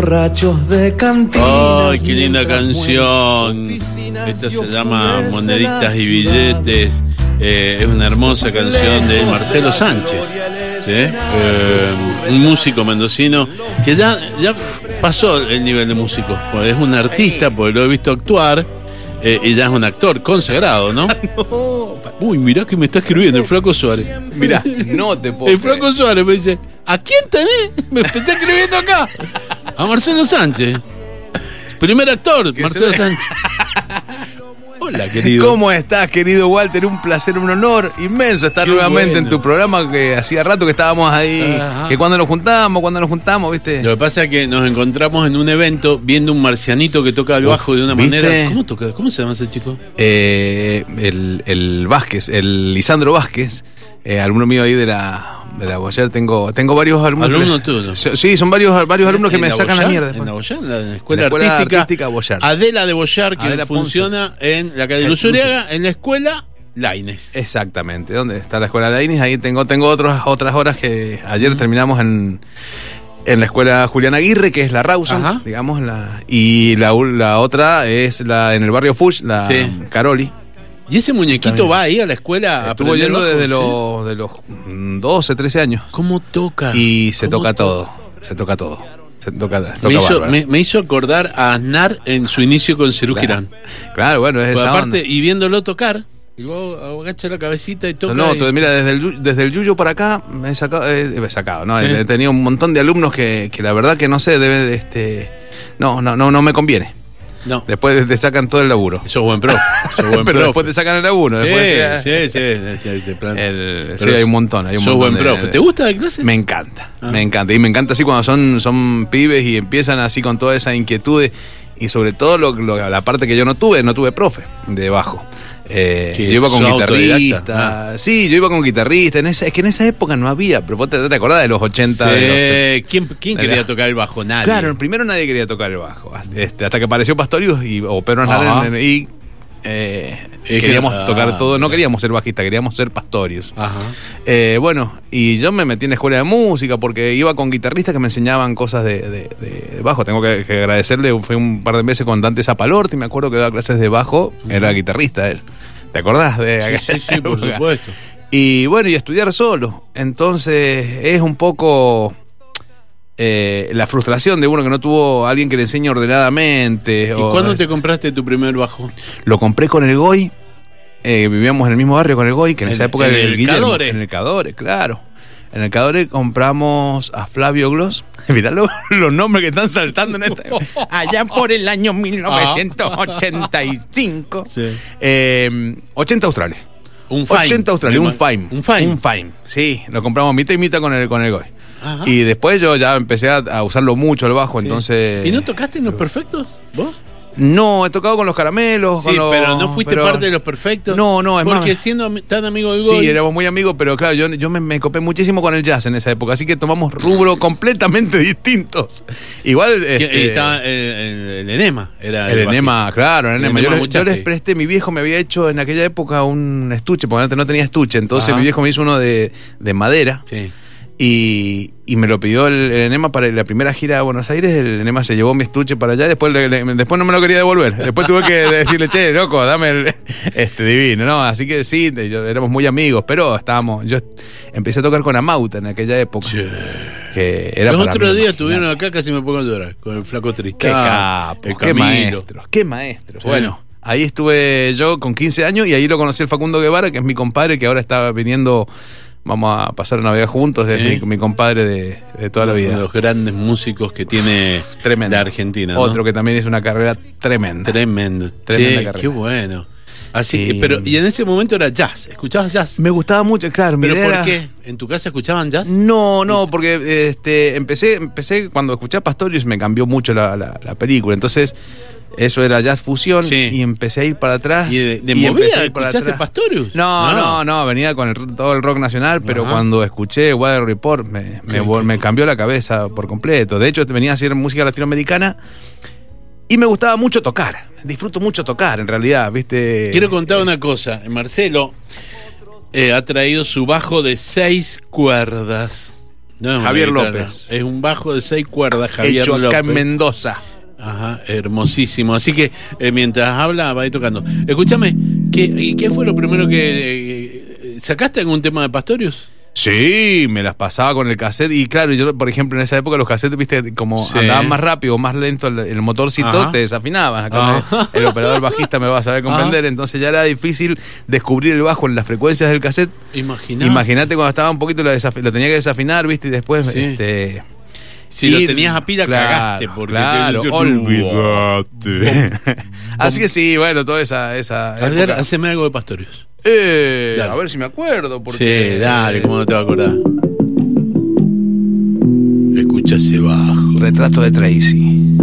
Borrachos de cantina. ¡Ay, qué linda canción! Esta se llama Moneditas y Billetes. Eh, es una hermosa canción de Marcelo Sánchez, ¿sí? Eh, un músico mendocino que ya, ya pasó el nivel de músico. Es un artista, porque lo he visto actuar. eh, y ya es un actor consagrado, ¿no? Uy, mirá que me está escribiendo el Flaco Suárez. Mirá, no te puedo. El Flaco Suárez me dice, ¿a quién tenés? Me está escribiendo acá. A Marcelo Sánchez. Primer actor, Marcelo Sánchez. Hola, querido. ¿Cómo estás, querido Walter? Un placer, un honor inmenso estar Qué nuevamente en tu programa que hacía rato que estábamos ahí. Ajá. Que cuando nos juntamos, cuando nos juntamos, ¿viste? Lo que pasa es que nos encontramos en un evento viendo un marcianito que toca el bajo de una ¿viste? manera. ¿Cómo toca? ¿Cómo se llama ese chico? Eh, el, el Vázquez, el Lisandro Vázquez, eh, alumno mío ahí de la, de la Boyer. Tengo, tengo varios alumnos. que Alumno me- tuyo. So- Sí, son varios, varios alumnos que ¿En me la sacan la mierda. En la Boyar, en la escuela, En la escuela artística, artística. Adela de Boyar, que Adela Ponce. funciona en la calle Eh, Luzuriaga, en la escuela Laines. Exactamente, ¿dónde está la escuela de Ainis? Ahí tengo, tengo otros, otras horas que ayer terminamos en, en la escuela Julián Aguirre, que es la Rawson, Ajá. digamos, la, y la, la otra es la en el barrio Fush, la Sí. Caroli. ¿Y ese muñequito También. va ahí a la escuela? a Estuvo yendo desde los, de los mm, 12, 13 años. ¿Cómo toca? Y se ¿Cómo toca todo, se toca todo. Se toca, toca Me hizo, bárbaro. me, me hizo acordar a Aznar en su inicio con Cerú Claro. Girán. Claro, bueno, es esa aparte, onda. y viéndolo tocar, y luego agacha la cabecita y toca. No, y- todo- mira, desde el, desde el Yuyo para acá me he sacado, eh, me he sacado, ¿no? Sí. He tenido un montón de alumnos que, que la verdad que no sé, debe de, este no, no, no, no me conviene. No, Después te sacan todo el laburo. sos buen profe. sos buen Pero profe. después te sacan el laburo. Sí, después te- sí, sí, el- sí, hay un montón. Hay un sos montón buen de- profe. ¿Te gusta la clase? Me encanta, Ah. me encanta. Y me encanta así cuando son, son pibes y empiezan así con toda esa inquietud. Y sobre todo lo, lo- la parte que yo no tuve, no tuve profe de bajo. Eh, yo iba con ¿Sos guitarrista. Ah. Sí, yo iba con guitarrista. En esa, es que en esa época no había, pero vos te, te acordás de los 80. de los Sí, ¿Quién, quién quería tocar el bajo? Nadie. Claro, primero nadie quería tocar el bajo. Este, hasta que apareció Pastorius y, o Pedro. Aznar y eh, que- queríamos ah, tocar todo. No mira. queríamos ser bajistas, queríamos ser Pastorius. Ajá. Eh, bueno, y yo me metí en la escuela de música porque iba con guitarristas que me enseñaban cosas de, de- de bajo. Tengo que, que agradecerle, fue un par de veces con Dante Zapalorti, me acuerdo que daba clases de bajo, era guitarrista él. ¿Te acordás? De Sí, sí, sí, por supuesto. Y bueno, y estudiar solo. Entonces es un poco eh, la frustración de uno que no tuvo a alguien que le enseñe ordenadamente. ¿Y o- cuándo te compraste tu primer bajo? Lo compré con el Goy. eh, vivíamos en el mismo barrio con el Goy, que en, esa época en era el Guillermo. Cadore. En el Cadore, claro. En el Cadore compramos a Flavio Gloss. Mirá lo- los nombres que están saltando en esta. Allá por el año 1985. Sí. Eh, 80 australes. Un Fine. 80 australes, un Fime. Un Fine. Un Fime, sí. Lo compramos mitad y mitad con el, con el Goy. Ajá. Y después yo ya empecé a, a usarlo mucho el bajo, Sí. entonces... ¿Y no tocaste en los perfectos? ¿Vos? No, he tocado con los caramelos. Sí, con los- pero no fuiste pero- parte de los perfectos. No, no, es más- Porque siendo tan amigo de Goy. Sí, éramos muy amigos, pero claro, yo, yo me, me copé muchísimo con el jazz en esa época, así que tomamos rubros completamente distintos. Igual... que- este, estaba el, el- el enema. Era el enema, claro, el El enema. enema Yo, les- yo les presté, mi viejo me había hecho en aquella época un estuche, porque antes no tenía estuche, entonces Ajá. mi viejo me hizo uno de, de madera. Sí. Y, y me lo pidió el, el enema para la primera gira a Buenos Aires. El enema se llevó mi estuche para allá. Después, le- le- después no me lo quería devolver. Después tuve que decirle, che, loco, dame el. Este divino, ¿no? Así que sí, yo- éramos muy amigos. Pero estábamos. Yo empecé a tocar con Amauta en aquella época. Que era Los otros días estuvieron acá, casi me pongo a llorar. Con el flaco Qué Tristán. capo, el qué maestros, qué maestros. Sí. Bueno, ahí estuve yo con 15 años y ahí lo conocí el Facundo Guevara, que es mi compadre, que ahora está viniendo vamos a pasar Navidad juntos, es Sí. mi, mi compadre de, de toda la Uno de vida. los grandes músicos que tiene Tremendo. la Argentina. ¿no? Otro que también hizo una carrera tremenda. Tremendo. Tremenda Che, carrera. qué bueno. Así Sí. que, pero, y en ese momento era jazz. ¿Escuchabas jazz? Me gustaba mucho, claro. mi ¿Pero idea por era- qué? ¿En tu casa escuchaban jazz? No, no, porque este, empecé, empecé cuando escuché a Pastorius me cambió mucho la, la- la película. Entonces, eso era jazz fusión Sí. y empecé a ir para atrás. ¿Y de, de y movida a ir para atrás. Pastorius? No, no, no, venía con el- todo el rock nacional, pero Ajá. cuando escuché Weather Report me, cambió la cabeza por completo. De hecho, venía a hacer música latinoamericana y me gustaba mucho tocar. Disfruto mucho tocar, en realidad, ¿viste? Quiero contar una cosa. Marcelo eh, ha traído su bajo de seis cuerdas. No Javier guitarra, López. Es un bajo de seis cuerdas, Javier Hecho acá López. en Mendoza. Ajá, hermosísimo. Así que eh, mientras habla, va a ir tocando. Escúchame, ¿qué, ¿y qué fue lo primero que. eh, ¿Sacaste algún tema de Pastorius? Sí, me las pasaba con el cassette y claro, yo por ejemplo en esa época los cassettes, viste, como Sí. andaban más rápido, más lento el, el motorcito, Ajá. te desafinaban. Acá Ajá. el operador bajista me va a saber comprender, entonces ya era difícil descubrir el bajo en las frecuencias del cassette. Imagina. Imagínate cuando estaba un poquito lo, lo tenía que desafinar, viste, y después Sí. este Si lo tenías a pila, claro, cagaste. Porque claro, te- olvídate. Así que sí, bueno, toda esa, esa A ver, haceme algo de Pastorius. Eh, Dale. a ver si me acuerdo. Porque, Sí, dale, ¿cómo no te va a acordar? Escucha ese bajo. Retrato de Tracy.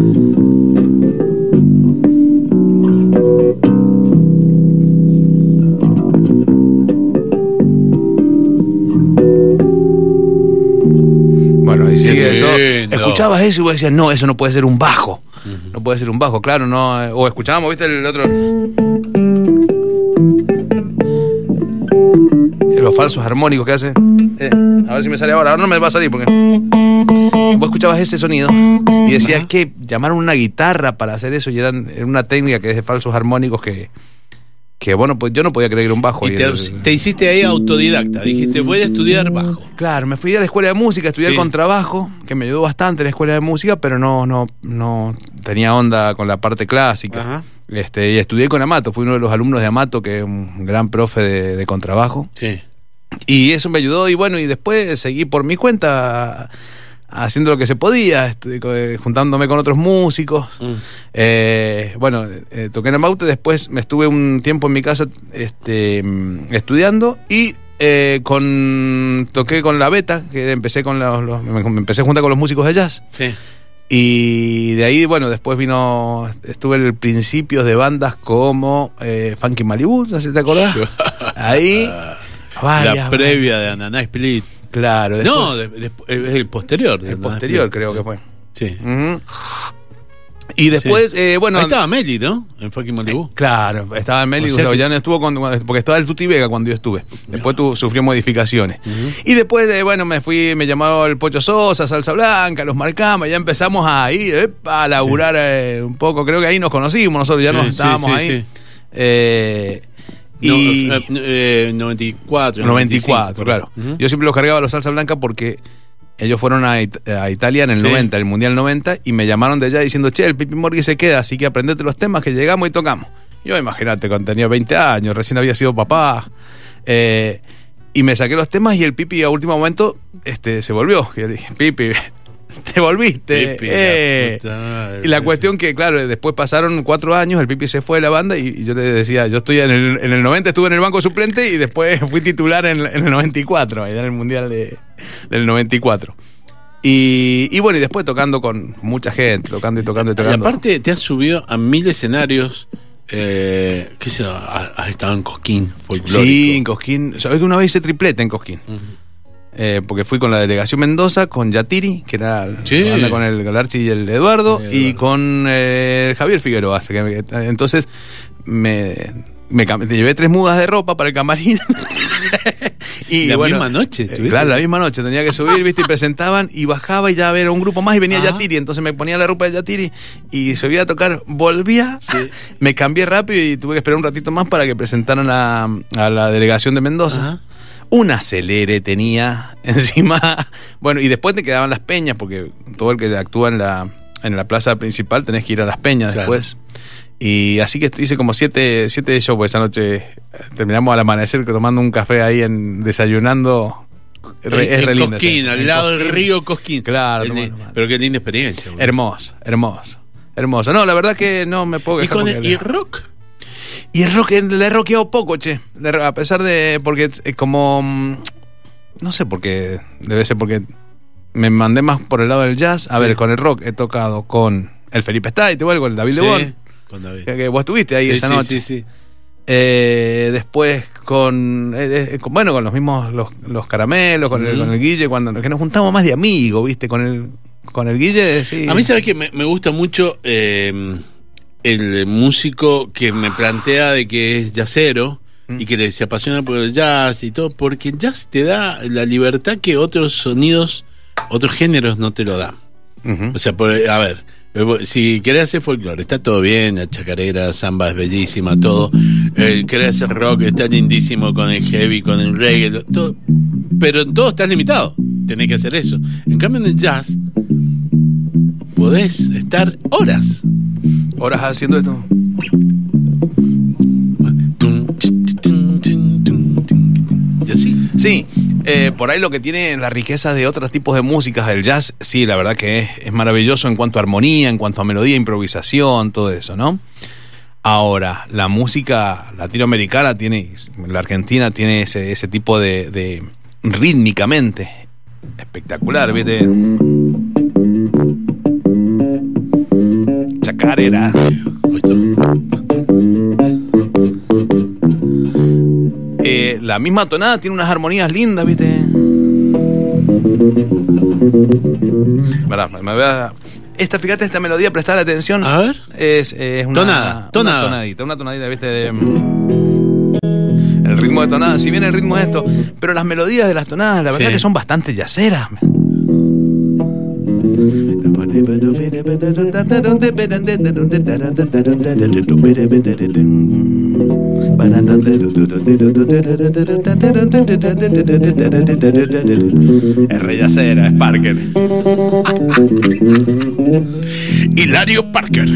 Escuchabas eso y vos decías, no, eso no puede ser un bajo. No puede ser un bajo, claro, no. eh, O escuchábamos, ¿viste el otro? Eh, Los falsos armónicos que hace. Eh, a ver si me sale ahora. Ahora no me va a salir porque. Vos escuchabas ese sonido y decías Ajá. que llamaron una guitarra para hacer eso y eran, era una técnica que es de falsos armónicos que. Que bueno, pues yo no podía creer que era un bajo. Y Y te, el- te hiciste ahí autodidacta. Dijiste, voy a estudiar bajo. Claro, me fui a la escuela de música, estudié Sí. contrabajo, que me ayudó bastante la escuela de música, pero no, no, no tenía onda con la parte clásica. Ajá. Este, y estudié con Amato, fui uno de los alumnos de Amato, que es un gran profe de, de contrabajo. Sí. Y eso me ayudó, y bueno, y después seguí por mi cuenta haciendo lo que se podía, este, eh, juntándome con otros músicos. Mm. Eh, bueno, eh, toqué en Amaute, después me estuve un tiempo en mi casa este, estudiando y eh, con toqué con la beta, que empecé con los, los- me, me empecé juntar con los músicos de jazz. Sí. Y de ahí, bueno, después vino, estuve en el principios de bandas como eh, Funky Malibu, no sé si te acordás. Ahí, varias, la previa de Ananá Split. Claro, después- No, de- de- es el posterior. el posterior creo que fue. Sí. Y después, Sí. eh, bueno... Ahí estaba Meli, ¿no? En fucking Malibu. Claro, estaba Meli, O sea Gustavo que- Llano estuvo cuando- porque estaba el Tuti Vega cuando yo estuve. Después tu- sufrió modificaciones. Y después de, bueno, me fui, me llamó el Pocho Sosa, Salsa Blanca, los marcamos, ya empezamos a ir a laburar eh, un poco. Creo que ahí nos conocimos, nosotros ya Sí, nos estábamos ahí. sí. Eh, No, y eh, eh, 94. 94, 95, claro. Yo siempre los cargaba a los Salsa Blanca porque ellos fueron a, It- a Italia en el Sí. 90, el Mundial 90, y me llamaron de allá diciendo, che, el Pipi Morgui se queda, así que aprendete los temas que llegamos y tocamos. Yo imagínate, cuando tenía 20 años, recién había sido papá. eh, y me saqué los temas y el Pipi a último momento este, se volvió. Y yo le dije, Pipi, te volviste. Pipi, la eh". puta. Y la cuestión que, claro, después pasaron cuatro años, el Pipi se fue de la banda y, y yo le decía, yo estoy en el, en el 90, estuve en el banco suplente y después fui titular en, en el 94, allá en el Mundial de, del 94. Y, y bueno, y después tocando con mucha gente, tocando y tocando y Y tocando. aparte te has subido a mil escenarios. Eh, ¿Qué sé? Has estado en Cosquín, folclórico. sí, en Cosquín. ¿Sabés que una vez hice triplete en Cosquín? Ujú. Eh, porque fui con la delegación Mendoza, con Yatiri, que era Sí. la banda con el Galarchi y el Eduardo, El y con eh, Javier Figueroa. hasta que me- entonces me, me te llevé tres mudas de ropa para el camarín. y La bueno, misma noche, eh, claro, la misma noche tenía que subir, viste, y presentaban y bajaba y ya era un grupo más y venía Ah. Yatiri, entonces me ponía la ropa de Yatiri y subía a tocar, volvía, Sí. me cambié rápido y tuve que esperar un ratito más para que presentaran a, a la delegación de Mendoza. Ajá. Un acelere tenía encima. Bueno, y después te quedaban las peñas, porque todo el que actúa en la, en la plaza principal tenés que ir a las peñas Claro. después. Y así que hice como siete, siete shows, pues esa noche eh, terminamos al amanecer tomando un café ahí en desayunando re- es en. Cosquín, esa. al En lado del río Cosquín. Claro, pero qué linda experiencia. Hermoso, hermoso. Hermoso. No, la verdad que no me puedo ¿Y quejar con el, y rock? Y el rock, le he rockeado poco, che. A pesar de. Porque es como. mm, No sé por qué. Debe ser porque me mandé más por el lado del jazz. A Sí. ver, con el rock he tocado con el Felipe Stait, igual con el David Sí, con David. Que, vos estuviste ahí Sí, esa noche. Sí, sí. Eh, después con, eh, eh, con- Bueno, con los mismos. Los, los caramelos, con, el, con el Guille, cuando. Que nos juntamos más de amigos, ¿viste? Con el. Con el Guille, sí. A mí, ¿sabes que me, me gusta mucho eh, el músico que me plantea de que es jazzero Mm. y que le- se apasiona por el jazz y todo? Porque el jazz te da la libertad que otros sonidos, otros géneros no te lo dan. O sea, por- a ver, eh, si querés hacer folclore, está todo bien, la chacarera, samba es bellísima, todo. Eh, querés hacer rock, está lindísimo con el heavy, con el reggae, todo. Pero en todo estás limitado, tenés que hacer eso. En cambio, en el jazz, podés estar horas. Horas haciendo esto. Y así. Sí, eh, por ahí lo que tiene la riqueza de otros tipos de músicas del jazz, sí, la verdad que es, es maravilloso en cuanto a armonía, en cuanto a melodía, improvisación, todo eso, ¿no? Ahora, la música latinoamericana tiene, la Argentina tiene ese, ese tipo de, de rítmicamente espectacular, ¿viste? Está. Eh, la misma tonada tiene unas armonías lindas, ¿viste? Pará, me voy a- Esta, fíjate, esta melodía, prestar atención. A ver. Es, es una, Tonada, una tonada. tonadita, una tonadita, ¿viste? De, mm, el ritmo de tonada, si bien el ritmo es esto, pero las melodías de las tonadas, la verdad Sí. que son bastante yaceras. Es re yacera, es Parker. Hilario Parker.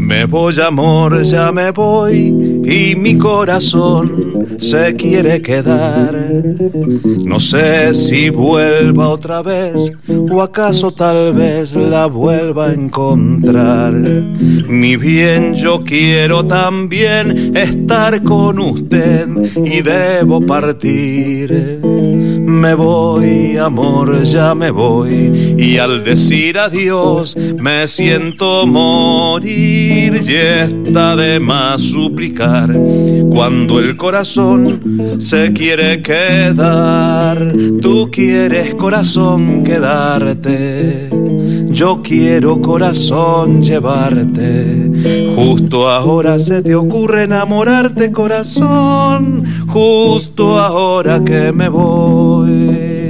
Me voy amor, ya me voy y mi corazón se quiere quedar. No sé si vuelva otra vez o acaso tal vez la vuelva a encontrar. Mi bien, yo quiero también estar con usted y debo partir. Me voy, amor, ya me voy. Y al decir adiós me siento morir. Y está de más suplicar cuando el corazón se quiere quedar. Tú quieres corazón quedarte. Yo quiero corazón llevarte. Justo ahora se te ocurre enamorarte corazón. Justo ahora que me voy.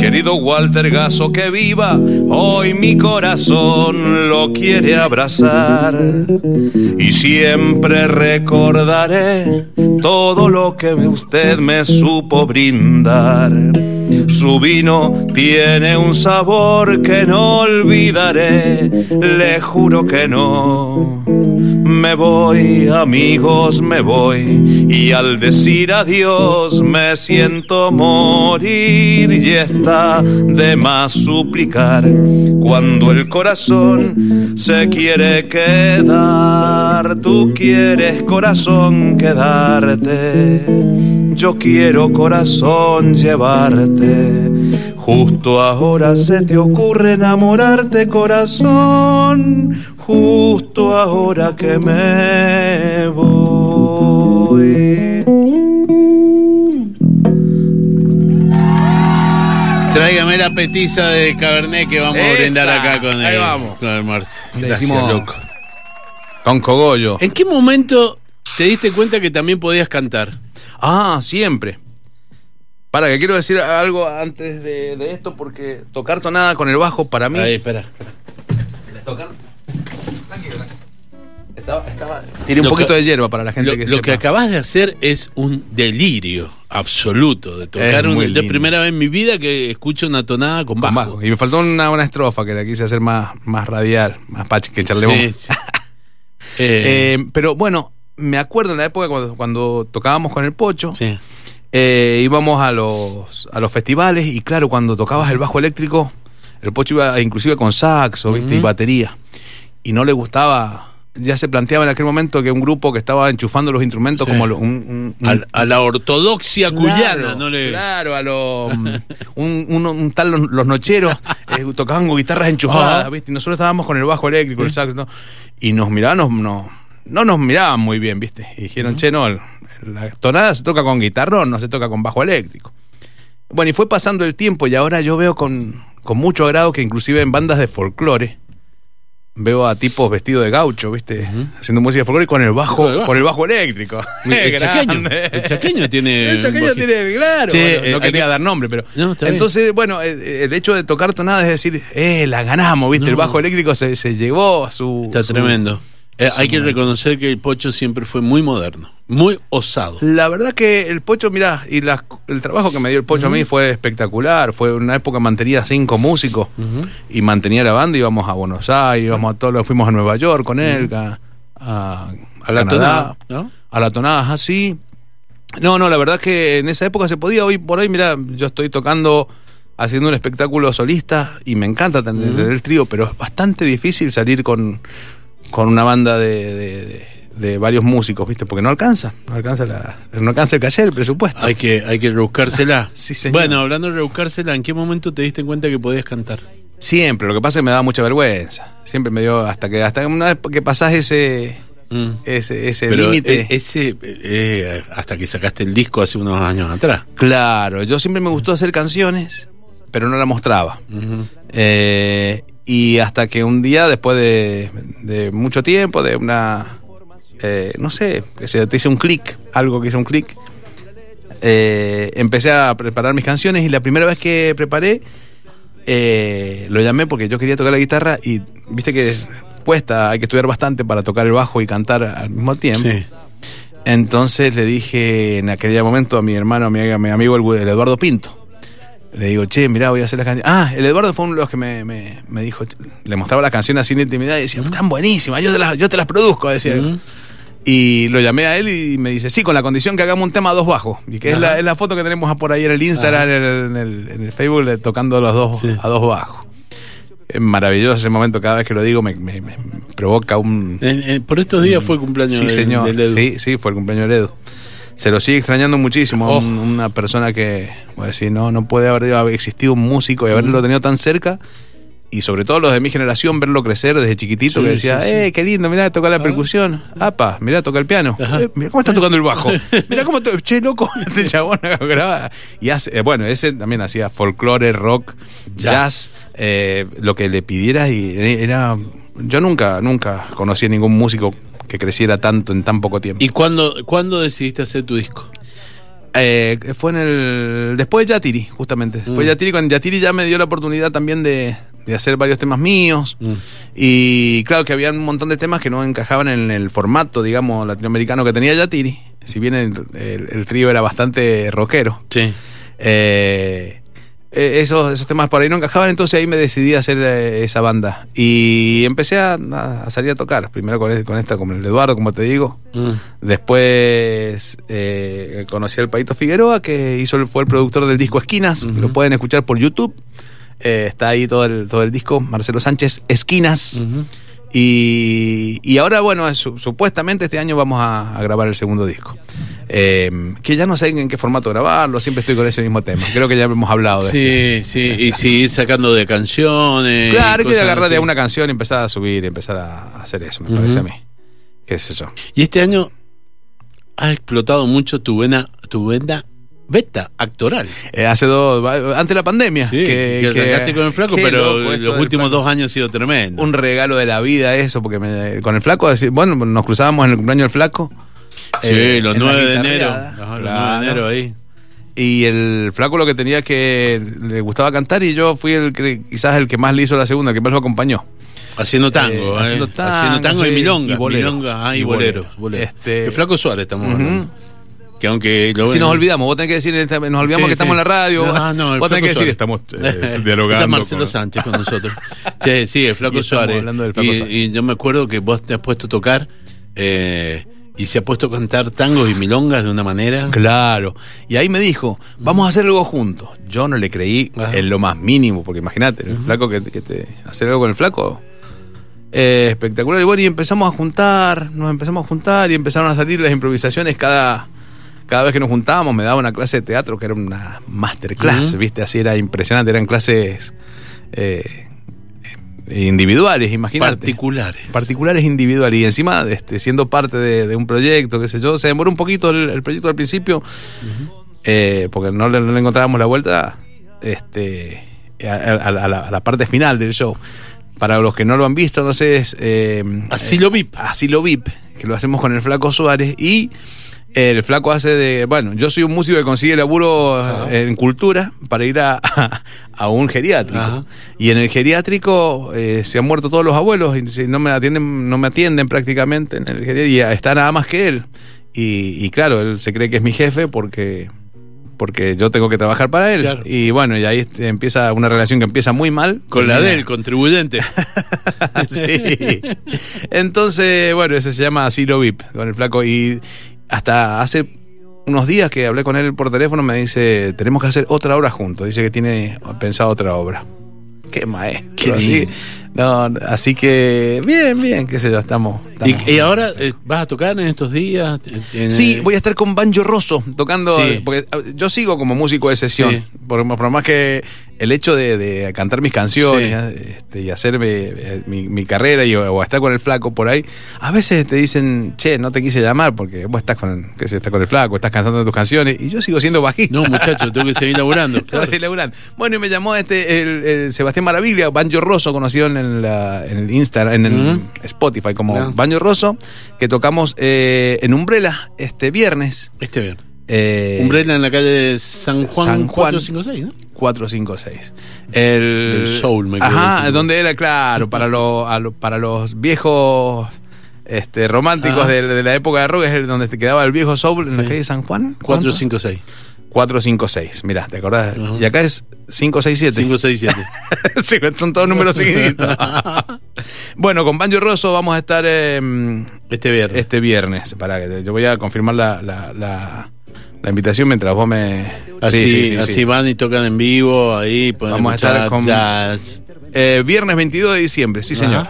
Querido Walter Gaso, que viva, hoy mi corazón lo quiere abrazar. Y siempre recordaré todo lo que usted me supo brindar. Su vino tiene un sabor que no olvidaré, le juro que no. Me voy, amigos, me voy, y al decir adiós me siento morir y está de más suplicar cuando el corazón se quiere quedar. Tú quieres corazón quedarte, yo quiero corazón llevarte. Justo ahora se te ocurre enamorarte corazón, justo ahora que me voy. Tráigame la petiza de Cabernet que vamos a brindar acá con ahí el, vamos. con el Marce. Le Gracias, decimos- loco. Con cogollo. ¿En qué momento te diste cuenta que también podías cantar? Ah, siempre. Para, que quiero decir algo antes de, de esto, porque tocar tonada con el bajo para mí. Ahí, espera. Tocar. Tranquilo, tranquilo. Estaba, estaba- Tiré un Lo poquito que- de hierba para la gente Lo, que lo sepa. que acabas de hacer es un delirio. absoluto de tocar un, de primera vez en mi vida que escucho una tonada con Con bajo. bajo. Y me faltó una, una estrofa que la quise hacer más, más radial, más pache que Charlebón. Sí, sí. Eh, Eh, pero bueno, me acuerdo en la época cuando, cuando tocábamos con el Pocho, sí. Eh, íbamos a los, a los festivales y claro, cuando tocabas el bajo eléctrico, el Pocho iba inclusive con saxo, ¿viste? y batería. Y no le gustaba, ya se planteaba en aquel momento que un grupo que estaba enchufando los instrumentos Sí. como lo- un, un- un- Al- a, la ortodoxia cuyana, Claro, no le. Claro, a lo, un, tal los, los nocheros eh, tocaban con guitarras enchufadas. ¿viste? Y nosotros estábamos con el bajo eléctrico, el saxo, ¿no? y nos miraban, nos- no, no nos miraban muy bien, ¿viste? Y dijeron, che, no, el- la tonada se toca con guitarrón, no se toca con bajo eléctrico. Bueno, y fue pasando el tiempo y ahora yo veo con, con mucho agrado que inclusive en bandas de folclore veo a tipos vestidos de gaucho, ¿viste? Haciendo música de folclore con el bajo, Con el bajo. con el bajo eléctrico. El chaqueño, el chaqueño tiene El chaqueño tiene, claro. Sí, bueno, eh, no hay quería que- dar nombre, pero. No, está bien. Entonces, bueno, eh, el hecho de tocar tonada es decir, eh, la ganamos, ¿viste? No. El bajo eléctrico se, se llevó su. Está su- tremendo. Eh, hay que reconocer que el Pocho siempre fue muy moderno, muy osado. La verdad que el Pocho, mirá, y la- el trabajo que me dio el Pocho a mí fue espectacular. Fue una época mantenía cinco músicos y mantenía la banda. Íbamos a Buenos Aires, íbamos a todos, fuimos a Nueva York con él, a, a, A la Canadá, tonada, ¿no? a la tonada así. No, no, la verdad que en esa época se podía. Hoy por hoy, mira, yo estoy tocando, haciendo un espectáculo solista y me encanta tener el trío, pero es bastante difícil salir con, con una banda de, de- varios músicos, ¿viste? Porque no alcanza, no alcanza, la, no alcanza el calle, el presupuesto. Hay que, hay que rebuscársela. Sí, señor. Bueno, hablando de rebuscársela, ¿en qué momento te diste cuenta que podías cantar? Siempre, lo que pasa es que me da mucha vergüenza. Siempre me dio, hasta que hasta una vez que pasás ese Mm. ese ese límite. e- ese, eh, hasta que sacaste el disco hace unos años atrás. Claro, yo siempre me gustó hacer canciones, pero no la mostraba. Eh, y hasta que un día, después de, de mucho tiempo, de una. eh, no sé, que se te hice un clic, algo que hizo un clic. eh, empecé a preparar mis canciones y la primera vez que preparé, eh, lo llamé porque yo quería tocar la guitarra y viste que cuesta, hay que estudiar bastante para tocar el bajo y cantar al mismo tiempo. Sí. Entonces le dije en aquel momento a mi hermano, a mi, a mi amigo el, el Eduardo Pinto. Le digo, che, mirá, voy a hacer las canciones. Ah, el Eduardo fue uno de los que me, me- me dijo, le mostraba las canciones así en intimidad y decía, están buenísimas, yo te las, yo te las produzco, decía. Ujú. Y lo llamé a él y me dice, sí, con la condición que hagamos un tema a dos bajos. Y que es la, es la foto que tenemos por ahí en el Instagram, en el, en el- Facebook, tocando los dos, Sí. a dos bajos. Es maravilloso ese momento, cada vez que lo digo me, me- me provoca un, por estos días fue el cumpleaños Sí, del- señor. del Edu. Sí, sí, fue el cumpleaños de Edu. Se lo sigue extrañando muchísimo. Oh. Un- una persona que, voy a decir, no, no puede haber, haber existido un músico y haberlo tenido tan cerca. Y sobre todo los de mi generación, verlo crecer desde chiquitito, Sí, que decía, sí, sí. eh, qué lindo, mirá, toca la Ah. percusión. Apa, mirá, toca el piano. Eh, mirá cómo está tocando el bajo. Mirá cómo, che, loco, este chabón graba. Y hace, eh, bueno, ese también hacía folclore, rock, Jazz. jazz, eh, lo que le pidieras y era... Yo nunca, nunca conocí a ningún músico que creciera tanto en tan poco tiempo. ¿Y cuándo, cuándo decidiste hacer tu disco? Eh, fue en el. Después de Yatiri, justamente. Después de Mm. Yatiri, con Yatiri ya me dio la oportunidad también de, de hacer varios temas míos. Mm. Y claro que había un montón de temas que no encajaban en el formato, digamos, latinoamericano que tenía Yatiri. Si bien el, el- el trío era bastante rockero. Sí. Eh, eh, esos, esos temas por ahí no encajaban, entonces ahí me decidí a hacer eh, esa banda. Y empecé a, a salir a tocar. Primero con, este- con esta, con el Eduardo, como te digo. Mm. Después eh, conocí al Paito Figueroa, que hizo el- fue el productor del disco Esquinas. Lo pueden escuchar por YouTube. Está ahí todo el, todo el disco. Marcelo Sánchez, Esquinas. Y, y ahora, bueno, su- supuestamente este año vamos a, a grabar el segundo disco. Eh, que ya no sé en qué formato grabarlo, siempre estoy con ese mismo tema. Creo que ya hemos hablado de. Sí, sí, y seguir sacando de canciones. Claro, que agarrar de una canción y empezar a subir, empezar a hacer eso, me parece a mí. ¿Qué sé yo? Y este año ha explotado mucho tu vena, tu vena beta actoral. Eh, hace dos, antes de la pandemia. Sí, que, arrancaste con el flaco, pero los últimos flaco. dos años ha sido tremendo. Un regalo de la vida eso, porque me- con el flaco, bueno, nos cruzábamos en el cumpleaños del flaco. Sí, eh, los en la 9 de enero. Ajá, los claro. 9 de enero ahí. Y el flaco lo que tenía es que le gustaba cantar y yo fui el que quizás el que más le hizo la segunda, el que más lo acompañó. Haciendo tango, Eh, eh, haciendo tango, haciendo tango y sí, milonga. y boleros. milonga, ah, y, Y boleros. boleros. boleros. Este- el flaco Suárez estamos hablando. que aunque lo Si ven- nos olvidamos, vos tenés que decir, nos olvidamos Sí, que estamos sí. en la radio. No, no, el vos tenés que decir, Suárez. estamos eh, dialogando. Está Marcelo con- Sánchez con nosotros. Che, sí, el Flaco Y Suárez. hablando del Flaco y, Suárez. y yo me acuerdo que vos te has puesto a tocar eh, y se ha puesto a cantar tangos y milongas de una manera. Claro. Y ahí me dijo, vamos a hacer algo juntos. Yo no le creí Ajá. en lo más mínimo, porque imagínate, el flaco que, que te. hacer algo con el flaco. eh, espectacular. Y bueno, y empezamos a juntar, nos empezamos a juntar y empezaron a salir las improvisaciones cada. Cada vez que nos juntábamos me daba una clase de teatro que era una masterclass. ¿viste? Así era impresionante, eran clases eh, individuales, imagínate. Particulares. particulares individuales y encima este, siendo parte de, de un proyecto, qué sé yo, se demoró un poquito el, el proyecto al principio eh, porque no le, no le encontrábamos la vuelta este, a, a- a la, a la parte final del show. Para los que no lo han visto, no sé, es eh, Asilo VIP. Asilo VIP, que lo hacemos con el Flaco Suárez y el Flaco hace de, bueno, yo soy un músico que consigue laburo Ajá. en cultura para ir a, a un geriátrico. Ajá. Y en el geriátrico eh, se han muerto todos los abuelos y no me atienden, no me atienden prácticamente en el geriátrico y está nada más que él. Y, y claro, él se cree que es mi jefe porque porque yo tengo que trabajar para él. Claro. Y bueno, y ahí este, empieza una relación que empieza muy mal. Con la del contribuyente. sí. Entonces, bueno, ese se llama Asilo VIP con el flaco. Y hasta hace unos días que hablé con él por teléfono, me dice: Tenemos que hacer otra obra juntos. Dice que tiene pensado otra obra. Qué maestro. Qué así. No, así que, bien, bien, qué sé yo, estamos. estamos- y, y ahora eh, vas a tocar en estos días. En- Sí, voy a estar con Banjo Rosso tocando, Sí. porque eh, yo sigo como músico de sesión, Sí. por, por más que el hecho de, de cantar mis canciones Sí. eh, este, y hacerme eh, mi, mi carrera y, o estar con el flaco por ahí, a veces te dicen, che, no te quise llamar porque vos estás con, qué sé, estás con el flaco, estás cantando tus canciones y yo sigo siendo bajista. No, muchachos, tengo que seguir laburando. Que claro. Bueno, y me llamó este el, el Sebastián Maravilla, Banjo Rosso, conocido en, la- en el Instagram, en el. Spotify como. Banjo Rosso, que tocamos eh, en Umbrella este viernes. Este bien. Eh, Umbrella en la calle San Juan, San Juan. 456, ¿no? 456. El, Del soul, me Ajá, diciendo. donde era, claro, para, lo- a lo- para los viejos este, románticos de, de la época de rock, es donde te quedaba el viejo soul en la calle San Juan. ¿Cuánto? 456. 456. Mirá, ¿te acordás? Y acá es 567. 567. sí, son todos números seguiditos. bueno, con Banjo Rosso vamos a estar eh, Este viernes. este viernes. Que yo voy a confirmar la, la, la- la invitación mientras vos me. Así, Sí, sí, sí, así sí. van y tocan en vivo, ahí Vamos a estar escuchar con- jazz. Eh, viernes 22 de diciembre, sí, Ajá. señor.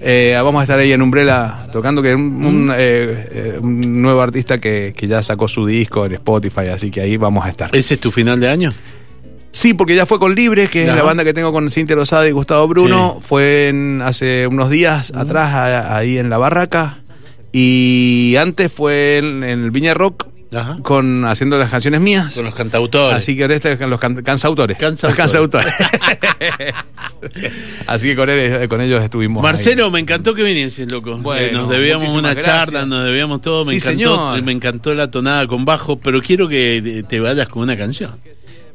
Eh, vamos a estar ahí en Umbrella tocando, que es un, un, eh, eh, un nuevo artista que, que ya sacó su disco en Spotify, así que ahí vamos a estar. ¿Ese es tu final de año? Sí, porque ya fue con Libre, que es la banda que tengo con Cintia Lozada y Gustavo Bruno. Fue en- hace unos días atrás, a- ahí en la barraca. Y antes fue en, en el Viña Rock, Ajá. con, haciendo las canciones mías. Con los cantautores. Así que ahora este es los can- cansautores. Cansautores. Así que con, él- con ellos estuvimos. ahí. Marcelo, me encantó que vinieses, loco. Bueno, Eh, nos debíamos una gracias. charla, nos debíamos todo. Me Sí, encantó, señor. me encantó la tonada con bajo, pero quiero que te vayas con una canción.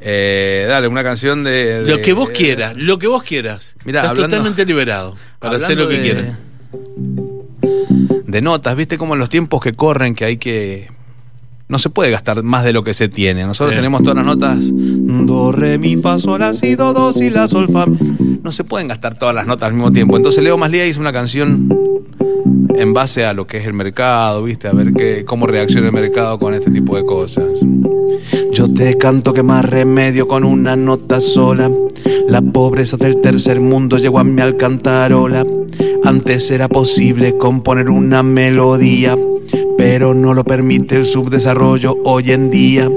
Eh, dale, una canción de. Lo que vos quieras, lo que vos quieras. Mirá, Estás hablando- totalmente liberado para hacer lo que de- quieras. De notas, viste como en los tiempos que corren que hay que. No se puede gastar más de lo que se tiene. Nosotros Sí. tenemos todas las notas. Do, re, mi, fa, sol, la, si, do, do, si, la, sol, fa. No se pueden gastar todas las notas al mismo tiempo. Entonces Leo Maslía hizo una canción en base a lo que es el mercado, viste, a ver qué, cómo reacciona el mercado con este tipo de cosas. Yo te canto que más remedio con una nota sola. La pobreza del tercer mundo llegó a mi alcantarola. Antes era posible componer una melodía, pero no lo permite el subdesarrollo hoy en día.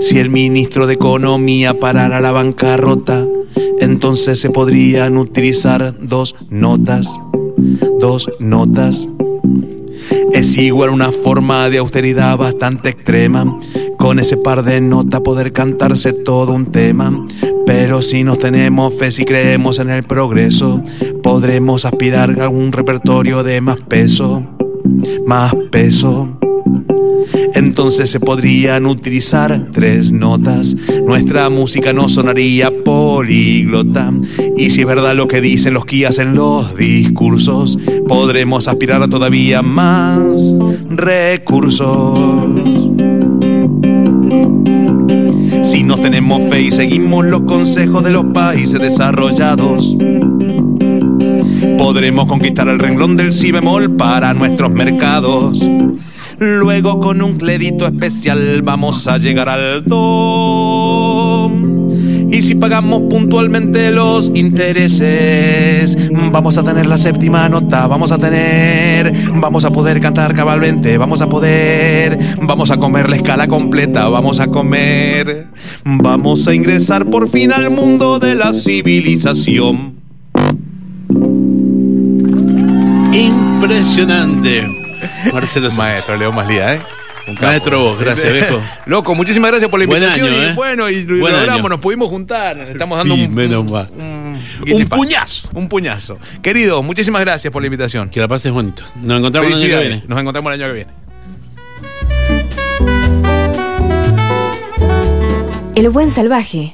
Si el ministro de Economía parara la bancarrota, entonces se podrían utilizar dos notas, dos notas. Es igual una forma de austeridad bastante extrema. Con ese par de notas poder cantarse todo un tema. Pero si nos tenemos fe, si creemos en el progreso, podremos aspirar a un repertorio de más peso, más peso. Entonces se podrían utilizar tres notas. Nuestra música no sonaría políglota. Y si es verdad lo que dicen los guías en los discursos, podremos aspirar a todavía más recursos. nos tenemos fe y seguimos los consejos de los países desarrollados, podremos conquistar el renglón del si bemol para nuestros mercados. Luego con un crédito especial vamos a llegar al do. Y si pagamos puntualmente los intereses, vamos a tener la séptima nota, vamos a tener, vamos a poder cantar cabalmente, vamos a poder, vamos a comer la escala completa, vamos a comer, vamos a ingresar por fin al mundo de la civilización. Impresionante. Marcelo Sánchez. Maestro Leo Maslía, ¿eh? Un capo. Maestro vos, gracias, viejo. Loco, muchísimas gracias por la Buen invitación. año, y ¿eh? bueno, y lo Buen logramos, año. nos pudimos juntar. nos Estamos dando Sí, un, menos mal. un, Un puñazo. Un puñazo. Querido, muchísimas gracias por la invitación. Que la pases bonito. Nos encontramos el año que Felicidades. viene. Nos encontramos el año que viene. El buen salvaje.